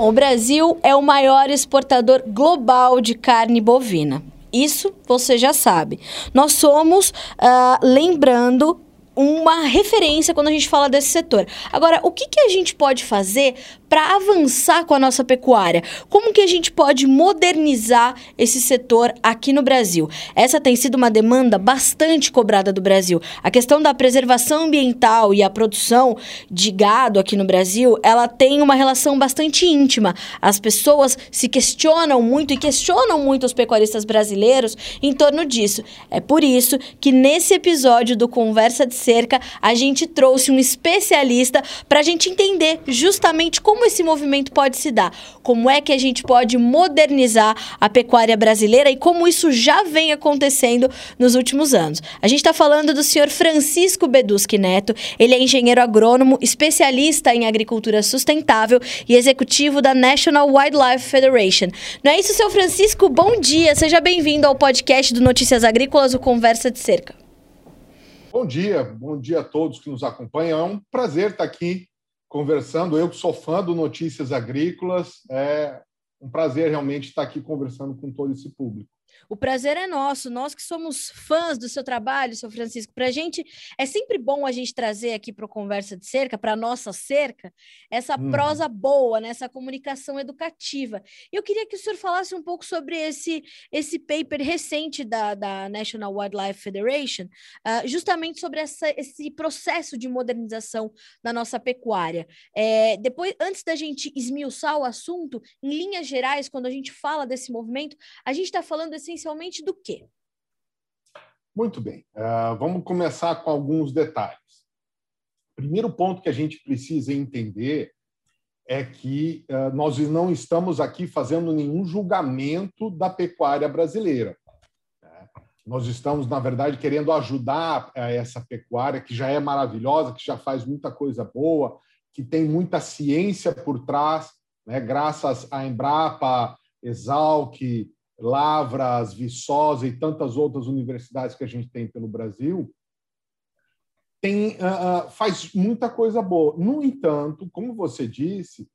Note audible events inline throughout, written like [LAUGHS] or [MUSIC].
Bom, o Brasil é o maior exportador global de carne bovina. Isso você já sabe. Nós somos, uh, lembrando, uma referência quando a gente fala desse setor. Agora, o que, que a gente pode fazer para avançar com a nossa pecuária? Como que a gente pode modernizar esse setor aqui no Brasil? Essa tem sido uma demanda bastante cobrada do Brasil. A questão da preservação ambiental e a produção de gado aqui no Brasil, ela tem uma relação bastante íntima. As pessoas se questionam muito e questionam muito os pecuaristas brasileiros em torno disso. É por isso que nesse episódio do Conversa de Cerca, a gente trouxe um especialista para a gente entender justamente como como esse movimento pode se dar, como é que a gente pode modernizar a pecuária brasileira e como isso já vem acontecendo nos últimos anos. A gente está falando do senhor Francisco Beduschi Neto, ele é engenheiro agrônomo, especialista em agricultura sustentável e executivo da National Wildlife Federation. Não é isso, seu Francisco? Bom dia, seja bem-vindo ao podcast do Notícias Agrícolas, o Conversa de Cerca. Bom dia, bom dia a todos que nos acompanham. É um prazer estar aqui conversando. Eu que sou fã do Notícias Agrícolas, é um prazer realmente estar aqui conversando com todo esse público. O prazer é nosso, nós que somos fãs do seu trabalho, seu Francisco. Para a gente é sempre bom a gente trazer aqui para o Conversa de Cerca, para a nossa cerca, essa uhum. prosa boa, né? essa comunicação educativa. Eu queria que o senhor falasse um pouco sobre esse, esse paper recente da, da National Wildlife Federation, uh, justamente sobre essa, esse processo de modernização da nossa pecuária. É, depois, antes da gente esmiuçar o assunto, em linhas gerais, quando a gente fala desse movimento, a gente está falando essencialmente do quê? Muito bem. Uh, vamos começar com alguns detalhes. Primeiro ponto que a gente precisa entender é que uh, nós não estamos aqui fazendo nenhum julgamento da pecuária brasileira. Né? Nós estamos, na verdade, querendo ajudar uh, essa pecuária que já é maravilhosa, que já faz muita coisa boa, que tem muita ciência por trás, né? graças à Embrapa, Exalc, Lavras, Viçosa e tantas outras universidades que a gente tem pelo Brasil, tem, uh, faz muita coisa boa. No entanto, como você disse,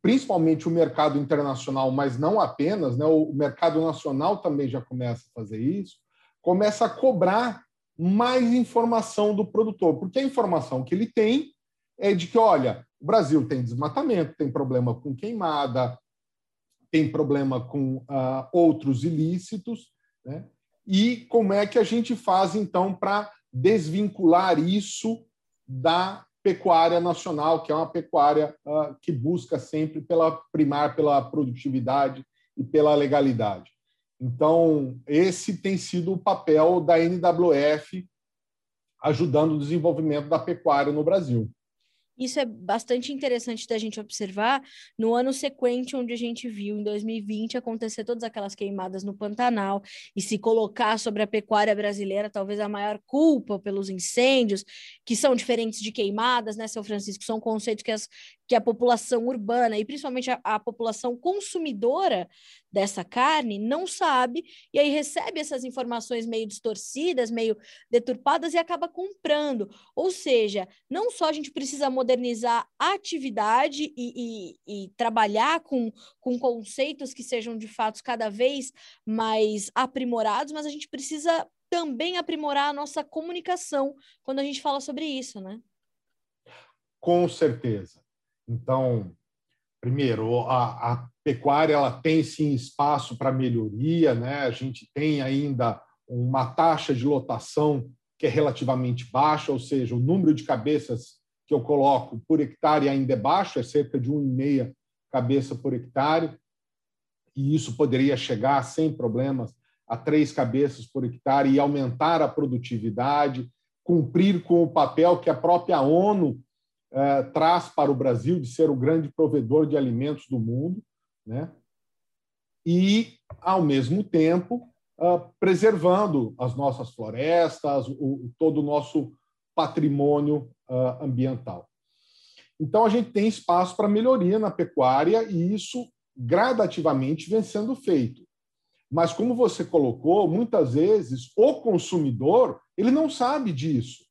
principalmente o mercado internacional, mas não apenas, né, o mercado nacional também já começa a fazer isso, começa a cobrar mais informação do produtor, porque a informação que ele tem é de que, olha, o Brasil tem desmatamento, tem problema com queimada, tem problema com uh, outros ilícitos, né? e como é que a gente faz, então, para desvincular isso da pecuária nacional, que é uma pecuária uh, que busca sempre pela primar pela produtividade e pela legalidade. Então, esse tem sido o papel da NWF ajudando o desenvolvimento da pecuária no Brasil. Isso é bastante interessante da gente observar no ano sequente, onde a gente viu em 2020 acontecer todas aquelas queimadas no Pantanal e se colocar sobre a pecuária brasileira talvez a maior culpa pelos incêndios, que são diferentes de queimadas, né, seu Francisco? São conceitos que, as, que a população urbana e principalmente a, a população consumidora dessa carne não sabe e aí recebe essas informações meio distorcidas, meio deturpadas e acaba comprando. Ou seja, não só a gente precisa modernizar a atividade e, e, e trabalhar com, com conceitos que sejam de fato cada vez mais aprimorados, mas a gente precisa também aprimorar a nossa comunicação quando a gente fala sobre isso, né? Com certeza. Então, primeiro, a, a pecuária ela tem sim espaço para melhoria, né? A gente tem ainda uma taxa de lotação que é relativamente baixa, ou seja, o número de cabeças que eu coloco por hectare ainda é baixo, é cerca de 1,5 cabeça por hectare, e isso poderia chegar sem problemas a três cabeças por hectare e aumentar a produtividade, cumprir com o papel que a própria ONU eh, traz para o Brasil de ser o grande provedor de alimentos do mundo, né? e, ao mesmo tempo, uh, preservando as nossas florestas, o, todo o nosso patrimônio uh, ambiental. Então, a gente tem espaço para melhoria na pecuária e isso gradativamente vem sendo feito. Mas, como você colocou, muitas vezes o consumidor ele não sabe disso.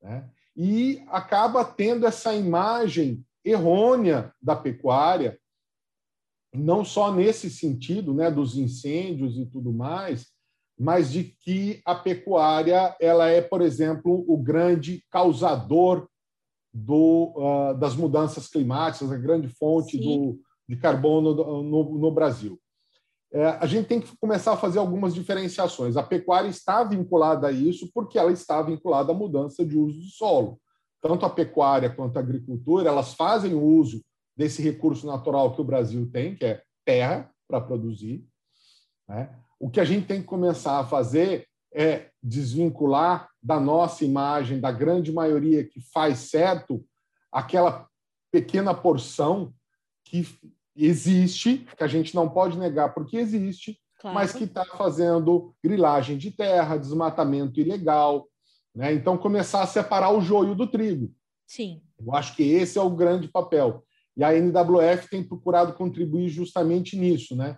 Né? E acaba tendo essa imagem errônea da pecuária, não só nesse sentido, né, dos incêndios e tudo mais, mas de que a pecuária ela é, por exemplo, o grande causador do, uh, das mudanças climáticas, a grande fonte do, de carbono no, no Brasil. É, a gente tem que começar a fazer algumas diferenciações. A pecuária está vinculada a isso porque ela está vinculada à mudança de uso do solo. Tanto a pecuária quanto a agricultura, elas fazem uso desse recurso natural que o Brasil tem, que é terra para produzir. Né? O que a gente tem que começar a fazer é desvincular da nossa imagem, da grande maioria que faz certo, aquela pequena porção que existe, que a gente não pode negar porque existe, claro. mas que está fazendo grilagem de terra, desmatamento ilegal. Né? Então, começar a separar o joio do trigo. Sim. Eu acho que esse é o grande papel. E a NWF tem procurado contribuir justamente nisso. Né?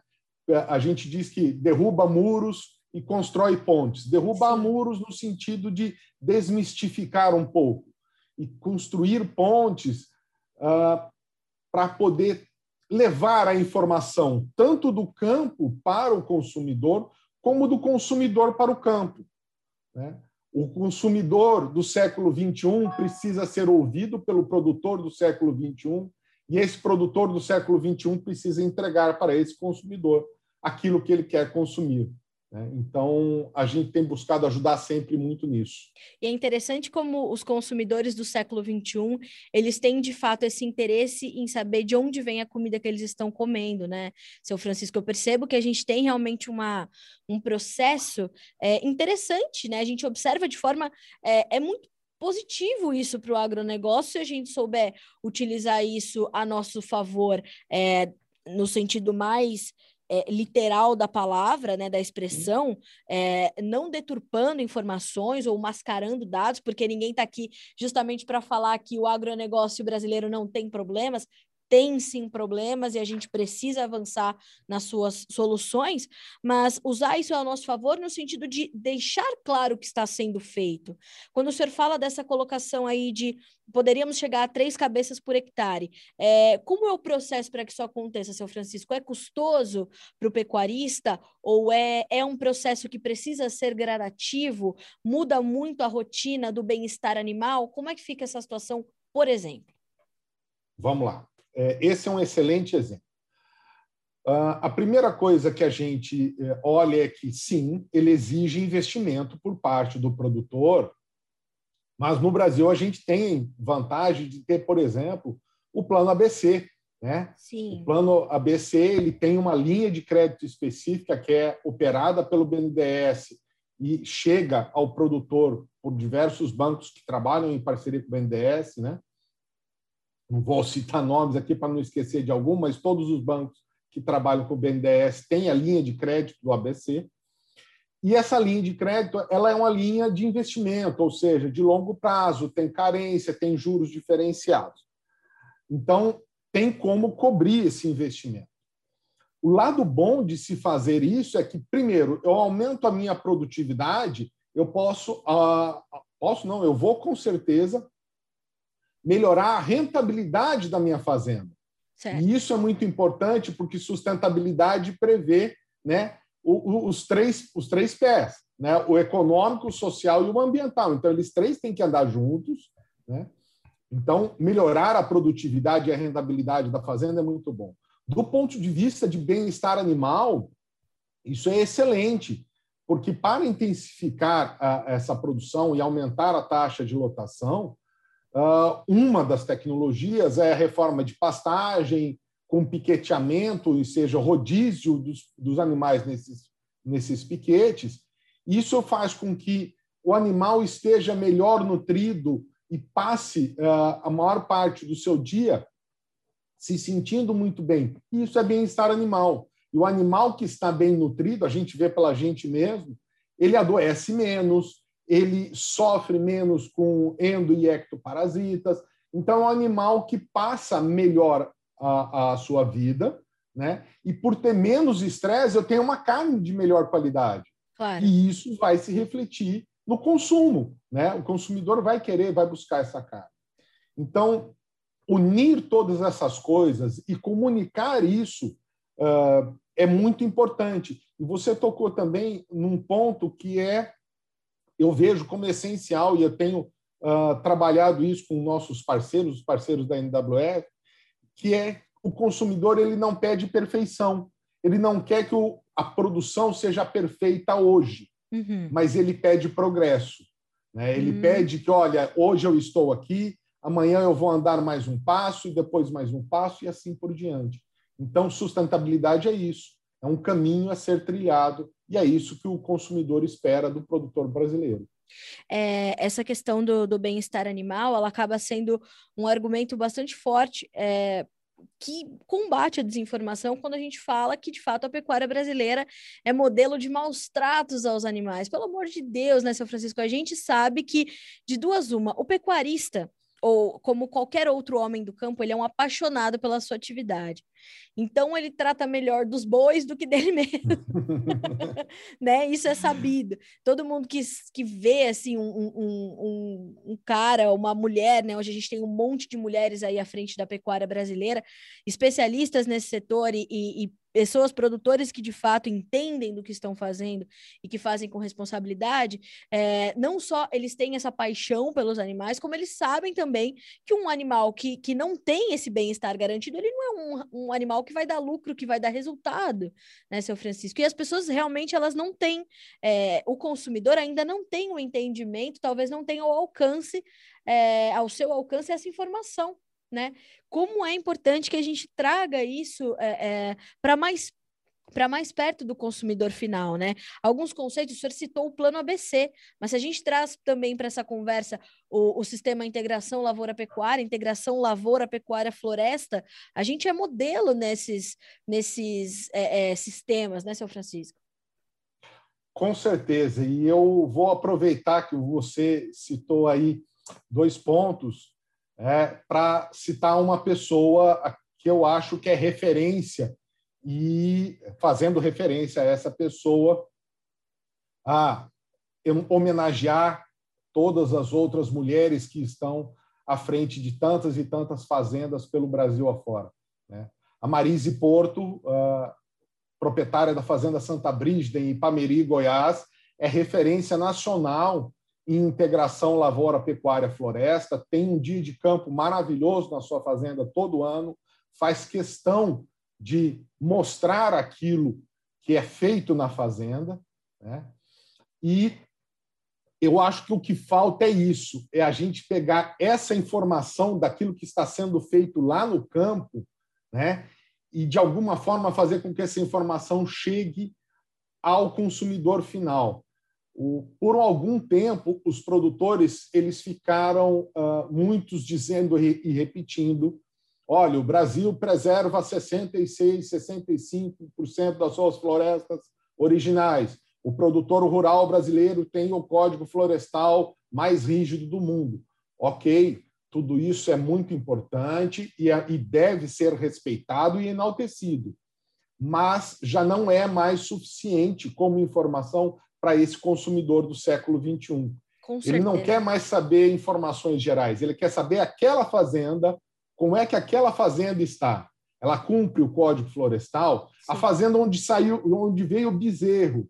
A gente diz que derruba muros e constrói pontes. Derrubar Sim. muros no sentido de desmistificar um pouco e construir pontes uh, para poder levar a informação tanto do campo para o consumidor, como do consumidor para o campo. Né? O consumidor do século XXI precisa ser ouvido pelo produtor do século XXI, e esse produtor do século XXI precisa entregar para esse consumidor aquilo que ele quer consumir. Né? Então, a gente tem buscado ajudar sempre muito nisso. E é interessante como os consumidores do século XXI, eles têm, de fato, esse interesse em saber de onde vem a comida que eles estão comendo, né? Seu Francisco, eu percebo que a gente tem realmente uma, um processo é, interessante, né? A gente observa de forma... É, é muito positivo isso para o agronegócio se a gente souber utilizar isso a nosso favor, é, no sentido mais é, literal da palavra, né, da expressão, é, não deturpando informações ou mascarando dados, porque ninguém está aqui justamente para falar que o agronegócio brasileiro não tem problemas, tem sim problemas e a gente precisa avançar nas suas soluções, mas usar isso ao nosso favor no sentido de deixar claro o que está sendo feito. Quando o senhor fala dessa colocação aí de poderíamos chegar a três cabeças por hectare, é, como é o processo para que isso aconteça, seu Francisco? É custoso para o pecuarista ou é, é um processo que precisa ser gradativo? Muda muito a rotina do bem-estar animal? Como é que fica essa situação, por exemplo? Vamos lá. É, esse é um excelente exemplo. Uh, a primeira coisa que a gente é, olha é que, sim, ele exige investimento por parte do produtor, mas no Brasil a gente tem vantagem de ter, por exemplo, o plano ABC. Né? Sim. O plano ABC ele tem uma linha de crédito específica que é operada pelo BNDES e chega ao produtor por diversos bancos que trabalham em parceria com o BNDES, né? Não vou citar nomes aqui para não esquecer de algum, mas todos os bancos que trabalham com o BNDES têm a linha de crédito do ABC. E essa linha de crédito ela é uma linha de investimento, ou seja, de longo prazo, tem carência, tem juros diferenciados. Então, tem como cobrir esse investimento. O lado bom de se fazer isso é que, primeiro, eu aumento a minha produtividade, eu posso, uh, posso não, eu vou com certeza melhorar a rentabilidade da minha fazenda. Certo. E isso é muito importante porque sustentabilidade prevê né, os, três, os três pés, né, o econômico, o social e o ambiental. Então, eles três têm que andar juntos. Né? Então, melhorar a produtividade e a rentabilidade da fazenda é muito bom. Do ponto de vista de bem-estar animal, isso é excelente, porque para intensificar a, essa produção e aumentar a taxa de lotação, uma das tecnologias é a reforma de pastagem, com piqueteamento, e seja, rodízio dos, dos animais nesses, nesses piquetes. Isso faz com que o animal esteja melhor nutrido e passe uh, a maior parte do seu dia se sentindo muito bem. Isso é bem-estar animal. E o animal que está bem nutrido, a gente vê pela gente mesmo, ele adoece menos, ele sofre menos com endo e ectoparasitas. Então, é um animal que passa melhor a, a sua vida, né? E por ter menos estresse, eu tenho uma carne de melhor qualidade. Claro. E isso vai se refletir no consumo, né? O consumidor vai querer, vai buscar essa carne. Então, unir todas essas coisas e comunicar isso uh, é muito importante. E você tocou também num ponto que é, eu vejo como essencial, e eu tenho uh, trabalhado isso com nossos parceiros, os parceiros da NWF, que é o consumidor ele não pede perfeição. Ele não quer que o, a produção seja perfeita hoje, uhum. mas ele pede progresso. Né? Ele uhum. pede que, olha, hoje eu estou aqui, amanhã eu vou andar mais um passo e depois mais um passo e assim por diante. Então, sustentabilidade é isso, é um caminho a ser trilhado e é isso que o consumidor espera do produtor brasileiro. É, essa questão do, do bem-estar animal, ela acaba sendo um argumento bastante forte é, que combate a desinformação quando a gente fala que, de fato, a pecuária brasileira é modelo de maus tratos aos animais. Pelo amor de Deus, né, seu Francisco? A gente sabe que, de duas uma, o pecuarista ou como qualquer outro homem do campo, ele é um apaixonado pela sua atividade. Então ele trata melhor dos bois do que dele [LAUGHS] mesmo, [LAUGHS] né? Isso é sabido. Todo mundo que, que vê assim um, um, um, um, cara, uma mulher, né? Hoje a gente tem um monte de mulheres aí à frente da pecuária brasileira, especialistas nesse setor e, e, e pessoas, produtores que de fato entendem do que estão fazendo e que fazem com responsabilidade, é, não só eles têm essa paixão pelos animais, como eles sabem também que um animal que, que não tem esse bem-estar garantido, ele não é um, um animal que vai dar lucro, que vai dar resultado, né, seu Francisco? E as pessoas realmente elas não têm, é, o consumidor ainda não tem o entendimento, talvez não tenha o alcance, é, ao seu alcance essa informação né? Como é importante que a gente traga isso é, é, para mais para mais perto do consumidor final, né? Alguns conceitos, o senhor citou o plano ABC, mas se a gente traz também para essa conversa o, o, sistema integração lavoura-pecuária, integração lavoura-pecuária-floresta, a gente é modelo nesses, nesses é, é, sistemas, né, seu Francisco? Com certeza, e eu vou aproveitar que você citou aí dois pontos é, para citar uma pessoa que eu acho que é referência e fazendo referência a essa pessoa a homenagear todas as outras mulheres que estão à frente de tantas e tantas fazendas pelo Brasil afora. Né? A Marise Porto, proprietária da Fazenda Santa Brígida, em Ipameri, Goiás, é referência nacional em integração lavoura, pecuária, floresta, tem um dia de campo maravilhoso na sua fazenda todo ano, faz questão de mostrar aquilo que é feito na fazenda, né? E eu acho que o que falta é isso, é a gente pegar essa informação daquilo que está sendo feito lá no campo, né? E de alguma forma fazer com que essa informação chegue ao consumidor final. O, por algum tempo, os produtores eles ficaram uh, muitos dizendo e, e repetindo: olha, o Brasil preserva 66, 65% das suas florestas originais. O produtor rural brasileiro tem o código florestal mais rígido do mundo. Ok, tudo isso é muito importante e, e deve ser respeitado e enaltecido, mas já não é mais suficiente como informação para esse consumidor do século XXI. Ele não quer mais saber informações gerais, ele quer saber aquela fazenda, como é que aquela fazenda está. Ela cumpre o Código Florestal, Sim. a fazenda onde saiu, onde veio o bezerro,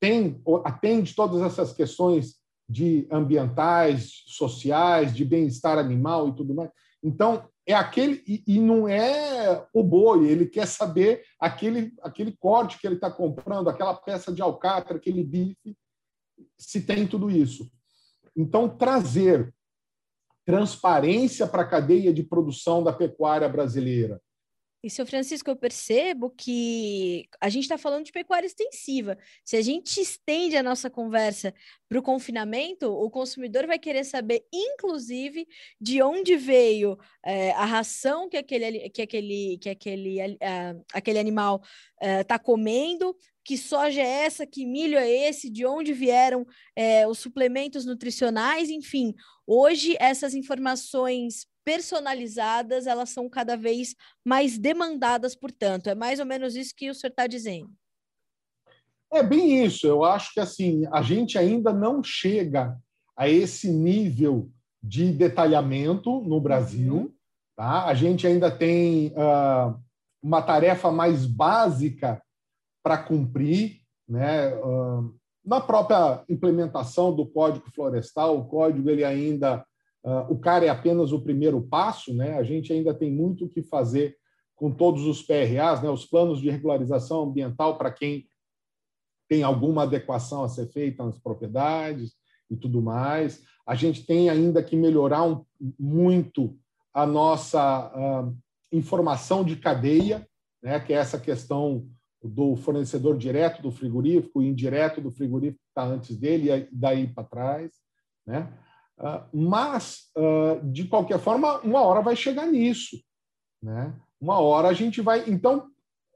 tem atende todas essas questões de ambientais, sociais, de bem-estar animal e tudo mais. Então, é aquele e, e, não é o boi, ele quer saber aquele aquele corte que ele está comprando, aquela peça de alcatra, aquele bife, se tem tudo isso. Então trazer transparência para a cadeia de produção da pecuária brasileira, e, seu Francisco, eu percebo que a gente está falando de pecuária extensiva. Se a gente estende a nossa conversa para o confinamento, o consumidor vai querer saber, inclusive, de onde veio é, a ração que aquele, que aquele, que aquele, uh, aquele animal está uh, comendo, que soja é essa, que milho é esse, de onde vieram é, os suplementos nutricionais, enfim. Hoje, essas informações personalizadas, elas são cada vez mais demandadas, portanto. É mais ou menos isso que o senhor está dizendo. É bem isso. Eu acho que assim a gente ainda não chega a esse nível de detalhamento no Brasil. Uhum. Tá? A gente ainda tem uh, uma tarefa mais básica para cumprir, né? na própria implementação do Código Florestal, o código ele ainda o cara é apenas o primeiro passo, né? A gente ainda tem muito o que fazer com todos os PRAs, né? Os planos de regularização ambiental para quem tem alguma adequação a ser feita nas propriedades e tudo mais. A gente tem ainda que melhorar um, muito a nossa uh, informação de cadeia, né, que é essa questão do fornecedor direto do frigorífico indireto do frigorífico que está antes dele e daí para trás. Né? Uh, mas, uh, de qualquer forma, uma hora vai chegar nisso. Né? Uma hora a gente vai. Então,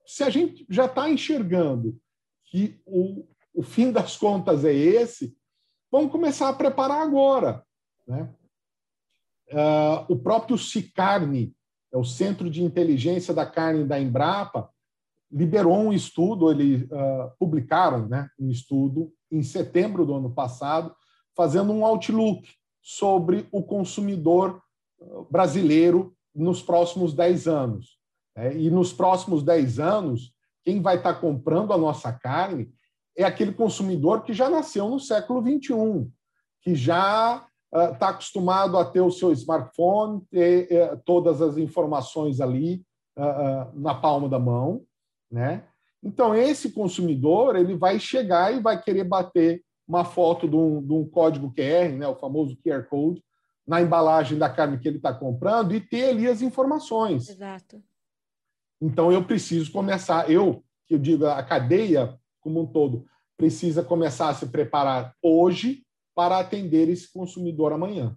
se a gente já está enxergando que o, o fim das contas é esse, vamos começar a preparar agora. Né? Uh, o próprio Cicarne, é o Centro de Inteligência da Carne da Embrapa, liberou um estudo, eles uh, publicaram né, um estudo em setembro do ano passado, fazendo um outlook sobre o consumidor brasileiro nos próximos 10 anos. É, e nos próximos 10 anos, quem vai estar comprando a nossa carne é aquele consumidor que já nasceu no século XXI, que já está uh, acostumado a ter o seu smartphone, ter uh, todas as informações ali uh, na palma da mão, né? Então esse consumidor ele vai chegar e vai querer bater uma foto de um, de um código QR, né? O famoso QR code na embalagem da carne que ele está comprando e ter ali as informações. Exato. Então, eu preciso começar, eu, que eu digo, a cadeia como um todo, precisa começar a se preparar hoje para atender esse consumidor amanhã.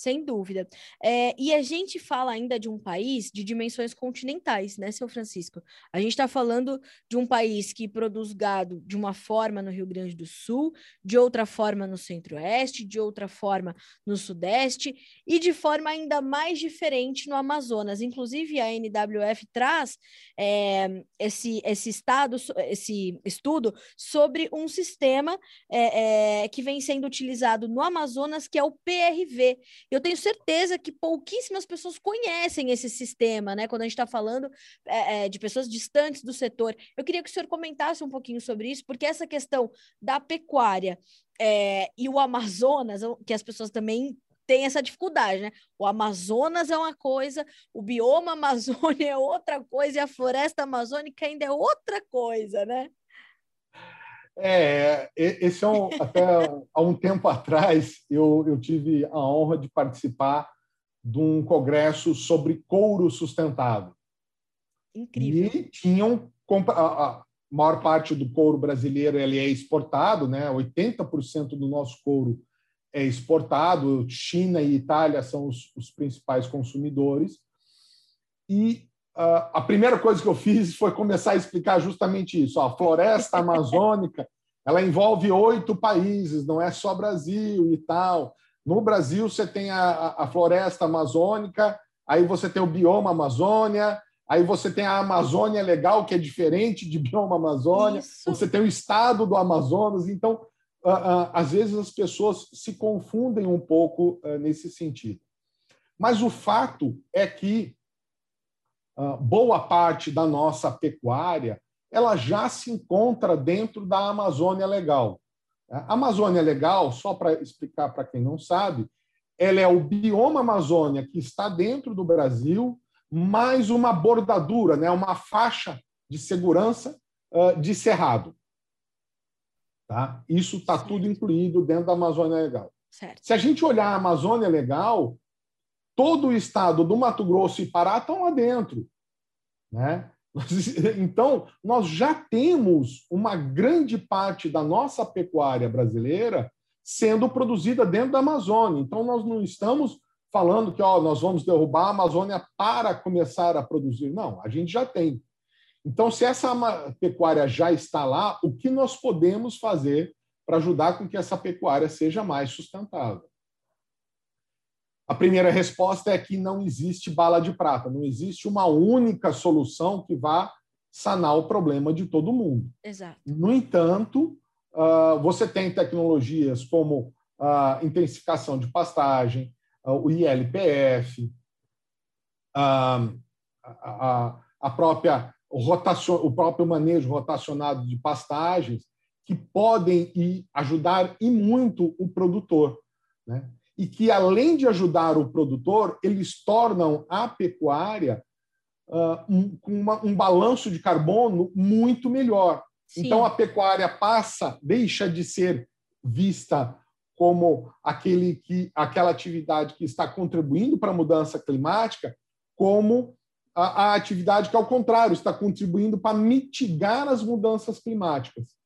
Sem dúvida. É, e a gente fala ainda de um país de dimensões continentais, né, seu Francisco? A gente está falando de um país que produz gado de uma forma no Rio Grande do Sul, de outra forma no Centro-Oeste, de outra forma no Sudeste e de forma ainda mais diferente no Amazonas. Inclusive, a NWF traz é, esse, esse, estado, esse estudo sobre um sistema é, é que vem sendo utilizado no Amazonas, que é o PRV eu tenho certeza que pouquíssimas pessoas conhecem esse sistema, né? Quando a gente está falando é, é, de pessoas distantes do setor. Eu queria que o senhor comentasse um pouquinho sobre isso, porque essa questão da pecuária é, e o Amazonas, que as pessoas também têm essa dificuldade, né? O Amazonas é uma coisa, o bioma [LAUGHS] Amazônia é outra coisa e a floresta amazônica ainda é outra coisa, né? É, esse é um, [LAUGHS] até há um tempo atrás eu, eu tive a honra de participar de um congresso sobre couro sustentável. Incrível. E tinham a, maior parte do couro brasileiro ele é exportado, né? 80% do nosso couro é exportado. China e Itália são os, os principais consumidores. E a primeira coisa que eu fiz foi começar a explicar justamente isso. A floresta amazônica [LAUGHS] ela envolve oito países, não é só Brasil e tal. No Brasil, você tem a, a floresta amazônica, aí você tem o bioma Amazônia, aí você tem a Amazônia Legal, que é diferente de bioma Amazônia, Isso. você tem o estado do Amazonas. Então, uh, uh, às vezes as pessoas se confundem um pouco nesse sentido. Mas o fato é que ah, boa parte da nossa pecuária ela já se encontra dentro da Amazônia Legal. A Amazônia Legal, só para explicar para quem não sabe, ela é o bioma Amazônia que está dentro do Brasil, mais uma bordadura, né, uma faixa de segurança uh, de cerrado. Tá? Isso está tudo incluído dentro da Amazônia Legal. Certo. Se a gente olhar a Amazônia Legal, todo o estado do Mato Grosso e Pará estão lá dentro. Né? [LAUGHS] Então, nós já temos uma grande parte da nossa pecuária brasileira sendo produzida dentro da Amazônia. Então, nós não estamos falando que ó, nós vamos derrubar a Amazônia para começar a produzir. Não, a gente já tem. Então, se essa pecuária já está lá, o que nós podemos fazer para ajudar com que essa pecuária seja mais sustentável? A primeira resposta é que não existe bala de prata, não existe uma única solução que vá sanar o problema de todo mundo. Exato. No entanto, ah, você tem tecnologias como a intensificação de pastagem, o ILPF, a, a própria rotacion, o próprio manejo rotacionado de pastagens, que podem ir, ajudar e muito o produtor. Né? E que, além de ajudar o produtor, eles tornam a pecuária uh, um, uma, um balanço de carbono muito melhor. Sim. Então, a pecuária passa, deixa de ser vista como aquele que, aquela atividade que está contribuindo para a mudança climática, como a, a atividade que, ao contrário, está contribuindo para mitigar as mudanças climáticas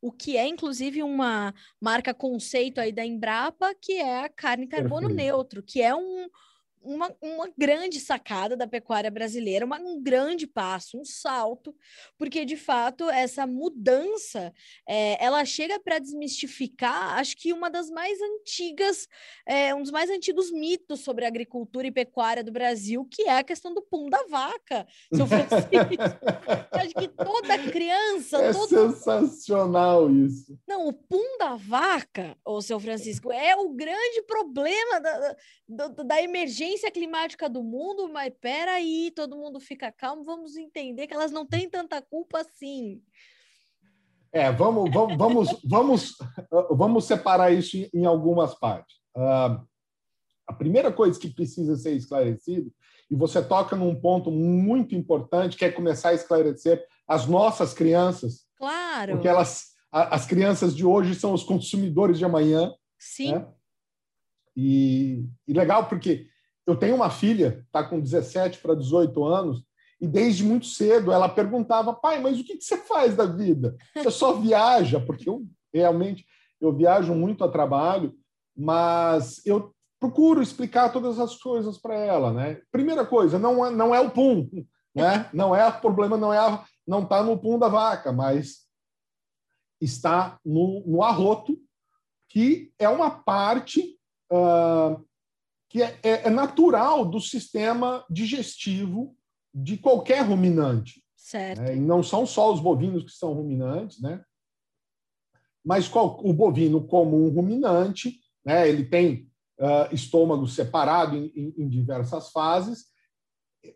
o que é inclusive uma marca conceito aí da Embrapa, que é a carne carbono neutro, que é um, uma, uma grande sacada da pecuária brasileira, uma, um grande passo, um salto, porque de fato essa mudança é, ela chega para desmistificar, acho que uma das mais antigas, é, um dos mais antigos mitos sobre a agricultura e pecuária do Brasil, que é a questão do pum da vaca, seu Francisco. [LAUGHS] acho que toda criança. É todo... sensacional isso. Não, o pum da vaca, ô seu Francisco, é o grande problema da, da, da emergência emergência climática do mundo, mas peraí, todo mundo fica calmo, vamos entender que elas não têm tanta culpa assim. É, vamos, vamos, vamos, vamos, vamos separar isso em algumas partes. Uh, a primeira coisa que precisa ser esclarecido, e você toca num ponto muito importante, que é começar a esclarecer as nossas crianças. Claro. Porque elas, as crianças de hoje são os consumidores de amanhã. Sim. Né? E, e legal porque eu tenho uma filha, está com 17 para 18 anos, e desde muito cedo ela perguntava, pai, mas o que, você faz da vida? Você só viaja? Porque eu realmente eu viajo muito a trabalho, mas eu procuro explicar todas as coisas para ela, né? Primeira coisa, não é, não é o pum, né? Não é o problema, não é a, não está no pum da vaca, mas está no, no arroto, que é uma parte uh, que é, é, é natural do sistema digestivo de qualquer ruminante. Certo. Né? E não são só os bovinos que são ruminantes, né? Mas qual, o bovino, como um ruminante, né? ele tem uh, estômago separado em, em, em, diversas fases,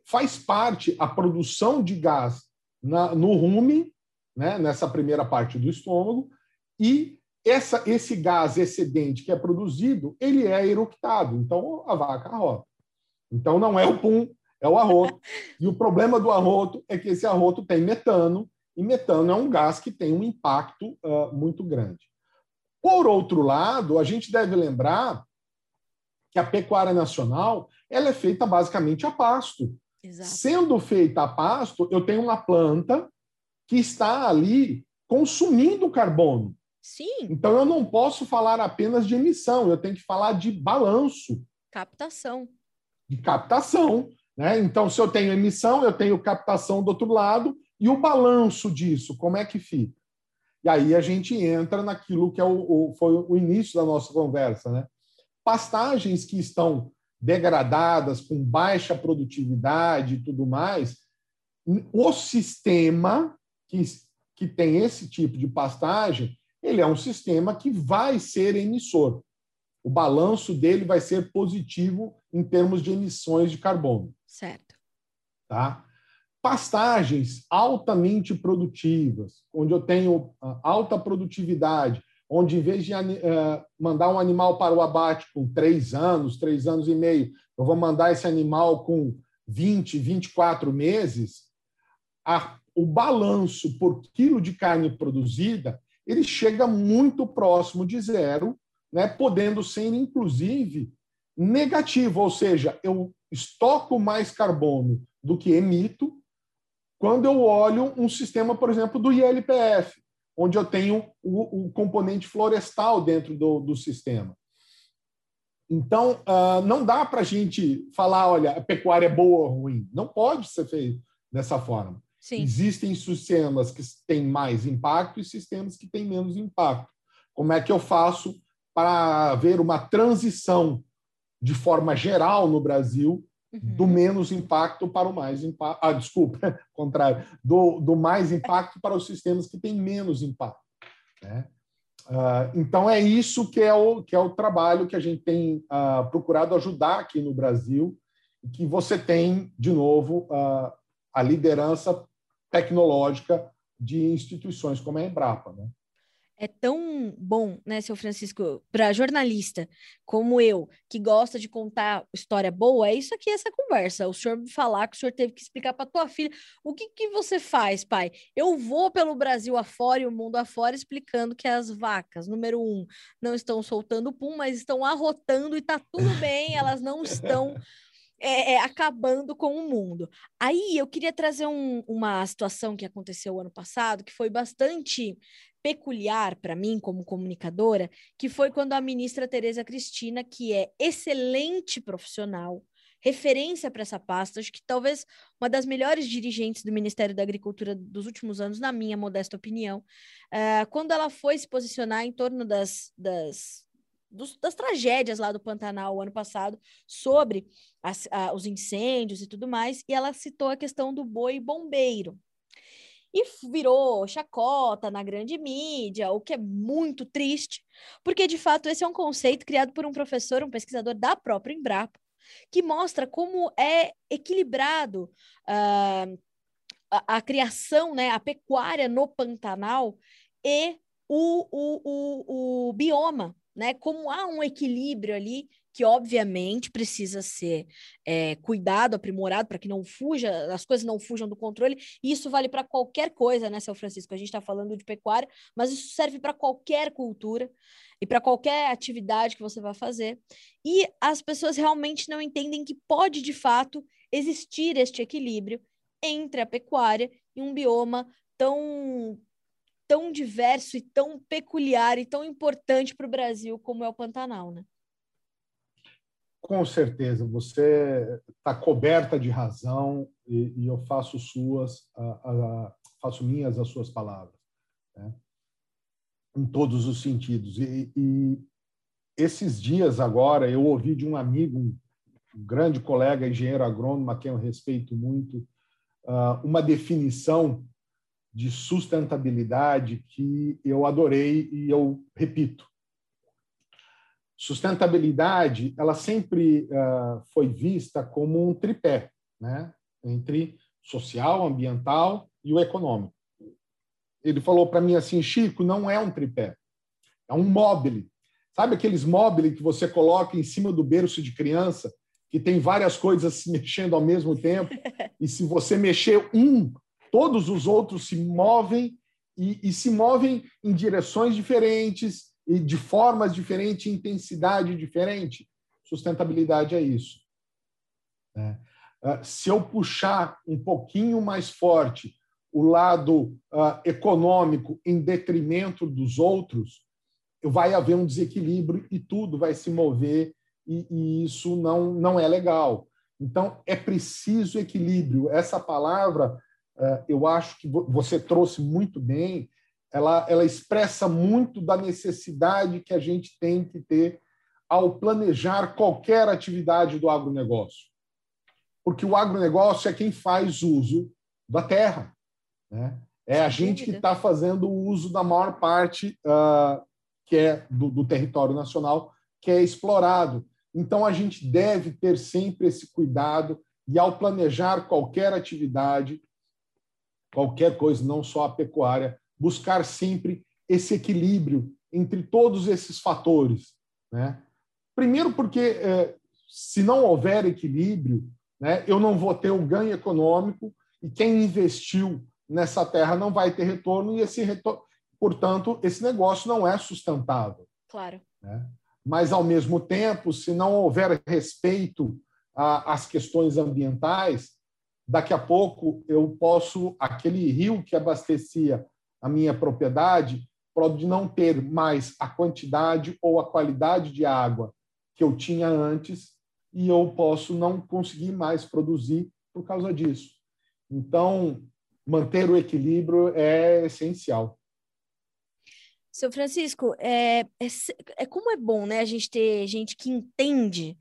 faz parte a produção de gás na, no rumen, né? nessa primeira parte do estômago, e essa, esse gás excedente que é produzido, ele é eructado. Então, a vaca arrota. Então, não é o pum, é o arroto. E o problema do arroto é que esse arroto tem metano, e metano é um gás que tem um impacto uh, muito grande. Por outro lado, a gente deve lembrar que a pecuária nacional ela é feita basicamente a pasto. Exato. Sendo feita a pasto, eu tenho uma planta que está ali consumindo carbono. Sim. Então eu não posso falar apenas de emissão, eu tenho que falar de balanço. Captação. De captação. Né? Então, se eu tenho emissão, eu tenho captação do outro lado, e o balanço disso, como é que fica? E aí a gente entra naquilo que é o, o, foi o início da nossa conversa. Né? Pastagens que estão degradadas, com baixa produtividade e tudo mais, o sistema que, que tem esse tipo de pastagem, ele é um sistema que vai ser emissor. O balanço dele vai ser positivo em termos de emissões de carbono. Certo. Tá? Pastagens altamente produtivas, onde eu tenho ah, alta produtividade, onde em vez de uh, mandar um animal para o abate com três anos, três anos e meio, eu vou mandar esse animal com 20, 24 meses, a, o balanço por quilo de carne produzida ele chega muito próximo de zero, né, podendo ser, inclusive, negativo, ou seja, eu estoco mais carbono do que emito quando eu olho um sistema, por exemplo, do ILPF, onde eu tenho o, o componente florestal dentro do, do sistema. Então, uh, não dá para a gente falar, olha, a pecuária é boa ou ruim. Não pode ser feito dessa forma. Sim. Existem sistemas que têm mais impacto e sistemas que têm menos impacto. Como é que eu faço para ver uma transição de forma geral no Brasil uhum. do menos impacto para o mais impacto? Ah, desculpa, [LAUGHS] contrário, do, do mais impacto para os sistemas que têm menos impacto. Né? Uh, então é isso que é o que é o trabalho que a gente tem uh, procurado ajudar aqui no Brasil, que você tem de novo uh, a liderança tecnológica de instituições como a Embrapa. Né? é tão bom, né, seu Francisco, para jornalista como eu, que gosta de contar história boa, é isso aqui, essa conversa. O senhor falar que o senhor teve que explicar para tua filha o que, que você faz, pai. Eu vou pelo Brasil afora e o mundo afora explicando que as vacas, número um, não estão soltando pum, mas estão arrotando e tá tudo bem, elas não estão é, é, acabando com o mundo. Aí eu queria trazer um, uma situação que aconteceu ano passado, que foi bastante peculiar para mim como comunicadora, que foi quando a ministra Tereza Cristina, que é excelente profissional, referência para essa pasta, acho que talvez uma das melhores dirigentes do Ministério da Agricultura dos últimos anos, na minha modesta opinião, uh, quando ela foi se posicionar em torno das, das dos, das tragédias lá do Pantanal ano passado sobre as, a, os incêndios e tudo mais, e ela citou a questão do boi bombeiro. E virou chacota na grande mídia, o que é muito triste, porque de fato esse é um conceito criado por um professor, um pesquisador da própria Embrapa, que mostra como é equilibrado uh, a, a, criação, né, a pecuária no Pantanal e o, o, o, o bioma né? Como há um equilíbrio ali que obviamente precisa ser é, cuidado, aprimorado para que não fuja, as coisas não fujam do controle. E isso vale para qualquer coisa, né, São Francisco? A gente está falando de pecuária, mas isso serve para qualquer cultura e para qualquer atividade que você vai fazer. E as pessoas realmente não entendem que pode de fato existir este equilíbrio entre a pecuária e um bioma tão tão diverso e tão peculiar e tão importante para o Brasil como é o Pantanal, né? Com certeza, você está coberta de razão e, e eu faço suas, a, a, faço minhas as suas palavras, né? em todos os sentidos. E, e, esses dias agora eu ouvi de um amigo, um, grande colega, engenheiro agrônomo, a quem eu respeito muito, uh, uma definição de sustentabilidade que eu adorei e eu repito. Sustentabilidade, ela sempre uh, foi vista como um tripé, né, entre social, ambiental e o econômico. Ele falou para mim assim, Chico, não é um tripé, é um móvel. Sabe aqueles móveis que você coloca em cima do berço de criança, que tem várias coisas se [LAUGHS] mexendo ao mesmo tempo, [LAUGHS] e se você mexer um, todos os outros se movem e, e se movem em direções diferentes e de formas diferentes, intensidade diferente. Sustentabilidade é isso. É. Ah, se eu puxar um pouquinho mais forte o lado uh, econômico em detrimento dos outros, vai haver um desequilíbrio e tudo vai se mover e, e, isso não, não é legal. Então, é preciso equilíbrio. Essa palavra eu acho que você trouxe muito bem, ela, ela expressa muito da necessidade que a gente tem que ter ao planejar qualquer atividade do agronegócio. Porque o agronegócio é quem faz uso da terra. Né? É a gente que está fazendo o uso da maior parte uh, que é do, do território nacional, que é explorado. Então, a gente deve ter sempre esse cuidado e, ao planejar qualquer atividade, qualquer coisa, não só a pecuária, buscar sempre esse equilíbrio entre todos esses fatores. Né? Primeiro, porque é, se não houver equilíbrio, né, eu não vou ter o ganho econômico e quem investiu nessa terra não vai ter retorno e esse retorno, portanto, esse negócio não é sustentável. Claro. Né? Mas ao mesmo tempo, se não houver respeito às questões ambientais, daqui a pouco eu posso, aquele rio que abastecia a minha propriedade, pode não ter mais a quantidade ou a qualidade de água que eu tinha antes e eu posso não conseguir mais produzir por causa disso. Então, manter o equilíbrio é essencial. Seu Francisco, é, é, é como é bom né, a gente ter gente que entende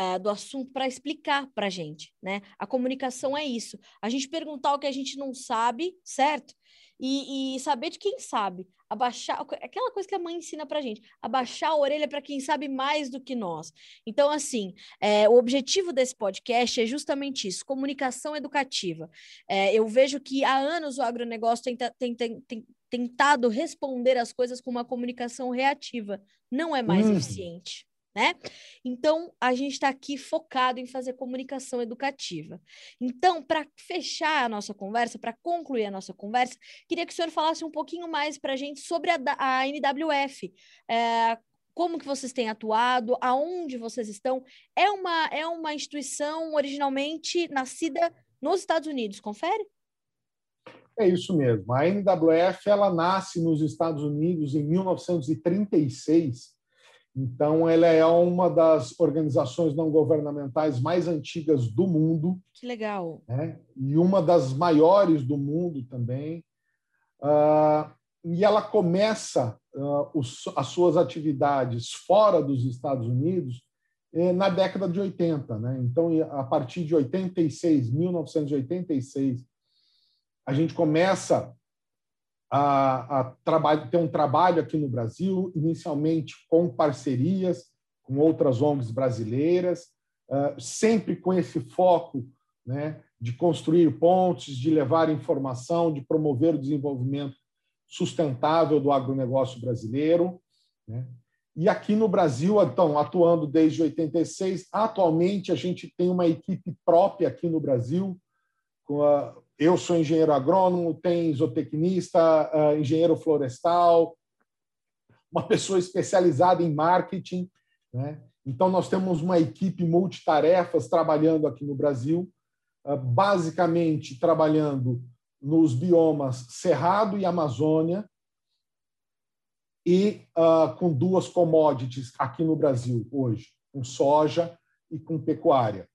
uh, do assunto para explicar para a gente, né? A comunicação é isso. A gente perguntar o que a gente não sabe, certo? e, e saber de quem sabe. Abaixar, aquela coisa que a mãe ensina pra gente, abaixar a orelha para quem sabe mais do que nós. Então, assim, é, o objetivo desse podcast é justamente isso: comunicação educativa. É, eu vejo que há anos o agronegócio tem tentado responder as coisas com uma comunicação reativa. Não é mais hum. eficiente né? Então, a gente está aqui focado em fazer comunicação educativa. Então, para fechar a nossa conversa, para concluir a nossa conversa, queria que o senhor falasse um pouquinho mais para a gente sobre a, a NWF. É, como que vocês têm atuado, aonde vocês estão. É uma, é uma instituição originalmente nascida nos Estados Unidos, confere? É isso mesmo. A NWF ela nasce nos Estados Unidos em 1936 então, ela é uma das organizações não governamentais mais antigas do mundo. Que legal. Né? E uma das maiores do mundo também. Uh, e ela começa uh, os, as suas atividades fora dos Estados Unidos eh, na década de 80. Né? Então, a partir de 86, 1986, a gente começa a, a trabalho, ter um trabalho aqui no Brasil, inicialmente com parcerias com outras ONGs brasileiras, uh, sempre com esse foco né, de construir pontes, de levar informação, de promover o desenvolvimento sustentável do agronegócio brasileiro. Né? E aqui no Brasil, então, atuando desde 86, atualmente a gente tem uma equipe própria aqui no Brasil, com a, eu sou engenheiro agrônomo, tem zootecnista, uh, engenheiro florestal, uma pessoa especializada em marketing. Né? Então, nós temos uma equipe multitarefas trabalhando aqui no Brasil, uh, basicamente trabalhando nos biomas Cerrado e Amazônia, e uh, com duas commodities aqui no Brasil hoje, com soja e com pecuária.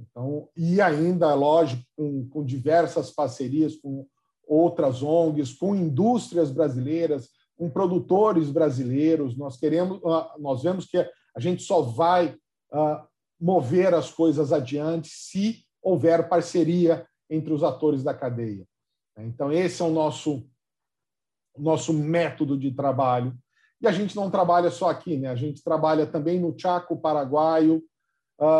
Então, e ainda, lógico, com, com diversas parcerias com outras ONGs, com indústrias brasileiras, com produtores brasileiros. Nós queremos, ah, nós vemos que a gente só vai uh, mover as coisas adiante se houver parceria entre os atores da cadeia. Então, esse é o nosso, nosso método de trabalho. E a gente não trabalha só aqui, né? a gente trabalha também no Chaco Paraguaio,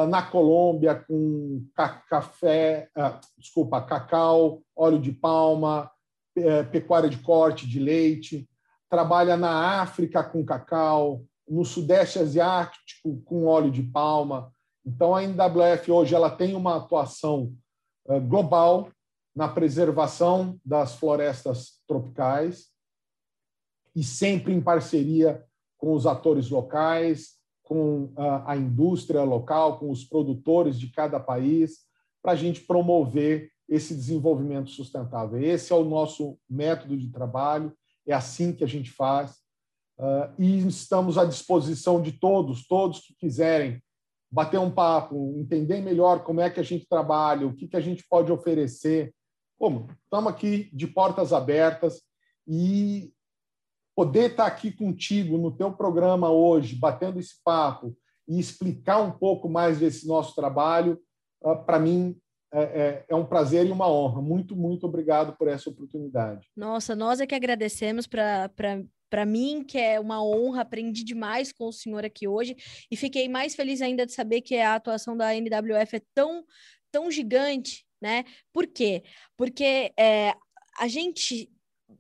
na Colômbia com ca café, uh, desculpa, cacau, óleo de palma, é, pecuária de corte de leite, trabalha na África com cacau, no Sudeste Asiático com óleo de palma. Então a NWF hoje ela tem uma atuação uh, global na preservação das florestas tropicais e sempre em parceria com os atores locais, com a indústria local, com os produtores de cada país, para a gente promover esse desenvolvimento sustentável. Esse é o nosso método de trabalho, é assim que a gente faz. Ah, e estamos à disposição de todos, todos que quiserem bater um papo, entender melhor como é que a gente trabalha, o que, que a gente pode oferecer. Como? Estamos aqui de portas abertas e poder estar aqui contigo no teu programa hoje, batendo esse papo e explicar um pouco mais desse nosso trabalho, ah, para mim é, é, é, um prazer e uma honra. Muito, muito obrigado por essa oportunidade. Nossa, nós é que agradecemos para para mim, que é uma honra, aprendi demais com o senhor aqui hoje e fiquei mais feliz ainda de saber que a atuação da NWF é tão, tão gigante, né? Por quê? Porque é, a gente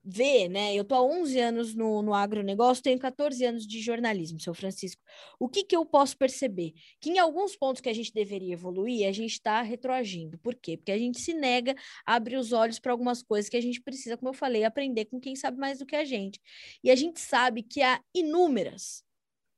vê, né? Eu tô há 11 anos no, no agronegócio, tenho 14 anos de jornalismo, seu Francisco. O que, que eu posso perceber? Que em alguns pontos que a gente deveria evoluir, a gente está retroagindo. Por quê? Porque a gente se nega a abrir os olhos para algumas coisas que a gente precisa, como eu falei, aprender com quem sabe mais do que a gente. E a gente sabe que há inúmeras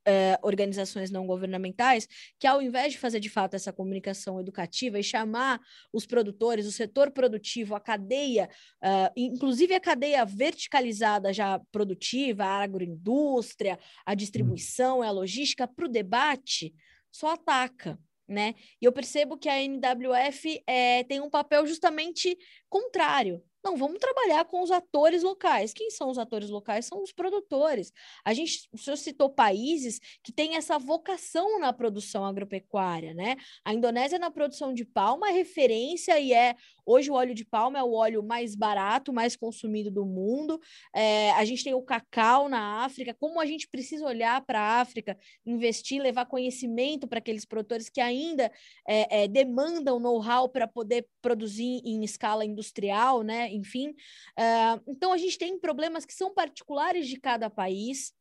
Uh, organizações não governamentais que, ao invés de fazer de fato essa comunicação educativa e chamar os produtores, o setor produtivo, a cadeia, uh, inclusive a cadeia verticalizada já produtiva, a agroindústria, a distribuição, a logística, para o debate, só ataca. Né? E eu percebo que a NWF é, tem um papel justamente contrário, Não, vamos trabalhar com os atores locais. Quem são os atores locais? São os produtores. A gente, o senhor citou países que têm essa vocação na produção agropecuária, né? A Indonésia na produção de palma é referência e é hoje o óleo de palma é o óleo mais barato, mais consumido do mundo. É, a gente tem o cacau na África. Como a gente precisa olhar para a África, investir, levar conhecimento para aqueles produtores que ainda é, é, demandam know-how para poder produzir em escala industrial, né? Enfim, uh, então a gente tem problemas que são particulares de cada país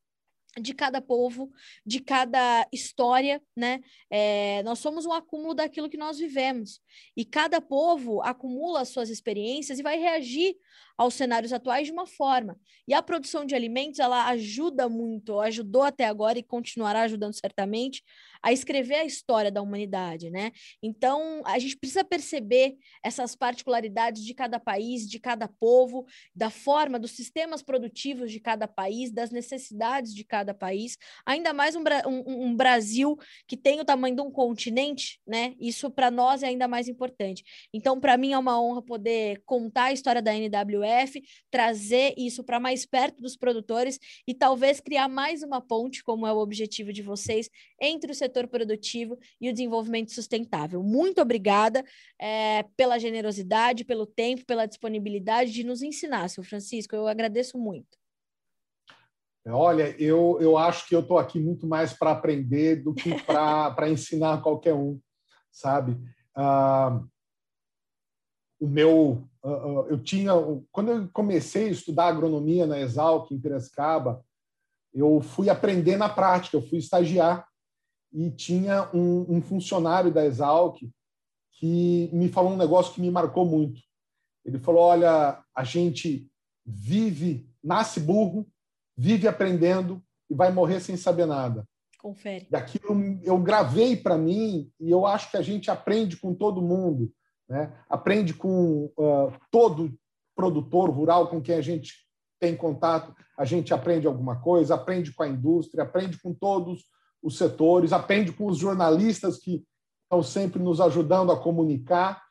de cada povo, de cada história, né? É, nós somos um acúmulo daquilo que nós vivemos. E cada povo acumula as suas experiências e vai reagir aos cenários atuais de uma forma. E a produção de alimentos, ela ajuda muito, ajudou até agora e continuará ajudando certamente a escrever a história da humanidade, né? Então, a gente precisa perceber essas particularidades de cada país, de cada povo, da forma, dos sistemas produtivos de cada país, das necessidades de cada país, ainda mais um, um, um Brasil que tem o tamanho de um continente, né? Isso para nós é ainda mais importante. Então, para mim é uma honra poder contar a história da NWF, trazer isso para mais perto dos produtores e talvez criar mais uma ponte, como é o objetivo de vocês, entre o setor setor produtivo e o desenvolvimento sustentável. Muito obrigada é, pela generosidade, pelo tempo, pela disponibilidade de nos ensinar, seu Francisco. Eu agradeço muito. Olha, eu, eu acho que eu estou aqui muito mais para aprender do que para [LAUGHS] ensinar qualquer um, sabe? Ah, o meu, uh, uh, eu tinha, quando eu comecei a estudar agronomia na Exalc, em Piracicaba, eu fui aprender na prática, eu fui estagiar e tinha um, um, funcionário da Exalc que me falou um negócio que me marcou muito. Ele falou: Olha, a gente vive, nasce burro, vive aprendendo e vai morrer sem saber nada. Confere. E aquilo eu gravei para mim e eu acho que a gente aprende com todo mundo, né? Aprende com uh, todo produtor rural com quem a gente tem contato, a gente aprende alguma coisa, aprende com a indústria, aprende com todos os setores, aprende com os jornalistas que estão sempre nos ajudando a comunicar.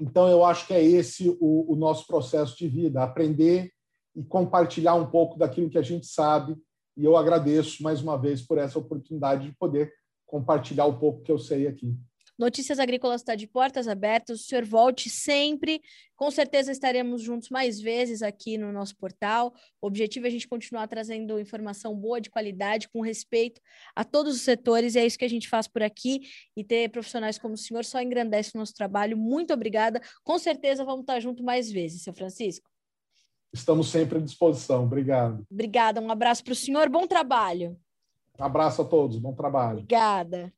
Então, eu acho que é esse o, o nosso processo de vida, aprender e compartilhar um pouco daquilo que a gente sabe. E eu agradeço mais uma vez por essa oportunidade de poder compartilhar um pouco que eu sei aqui. Notícias Agrícolas está de portas abertas. O senhor volte sempre. Com certeza estaremos juntos mais vezes aqui no nosso portal. O objetivo é a gente continuar trazendo informação boa, de qualidade, com respeito a todos os setores. E é isso que a gente faz por aqui. E ter profissionais como o senhor só engrandece o nosso trabalho. Muito obrigada. Com certeza vamos estar juntos mais vezes, seu Francisco. Estamos sempre à disposição. Obrigado. Obrigada. Um abraço para o senhor. Bom trabalho. Abraço a todos. Bom trabalho. Obrigada.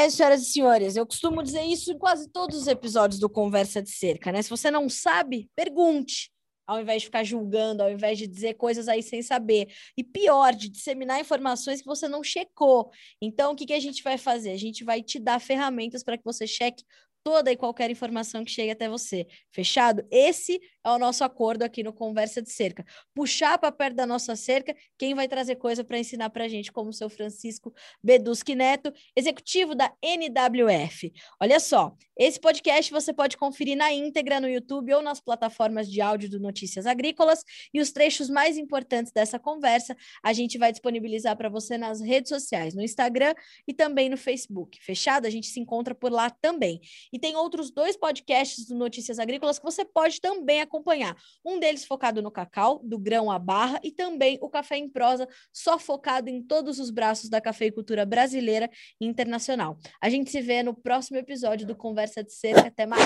É, senhoras e senhores, eu costumo dizer isso em quase todos os episódios do Conversa de Cerca, né? Se você não sabe, pergunte, ao invés de ficar julgando, ao invés de dizer coisas aí sem saber. E pior, de disseminar informações que você não checou. Então, o que, que a gente vai fazer? A gente vai te dar ferramentas para que você cheque toda e qualquer informação que chegue até você. Fechado? Esse é o nosso acordo aqui no Conversa de Cerca. Puxar para perto da nossa cerca quem vai trazer coisa para ensinar para a gente, como o seu Francisco Beduschi Neto, executivo da NWF. Olha só, esse podcast você pode conferir na íntegra no YouTube ou nas plataformas de áudio do Notícias Agrícolas e os trechos mais importantes dessa conversa a gente vai disponibilizar para você nas redes sociais, no Instagram e também no Facebook. Fechado? A gente se encontra por lá também. E tem outros dois podcasts do Notícias Agrícolas que você pode também acompanhar. Um deles focado no cacau, do grão à barra, e também o Café em Prosa, só focado em todos os braços da cafeicultura brasileira e internacional. A gente se vê no próximo episódio do Conversa de Cerca. Até mais!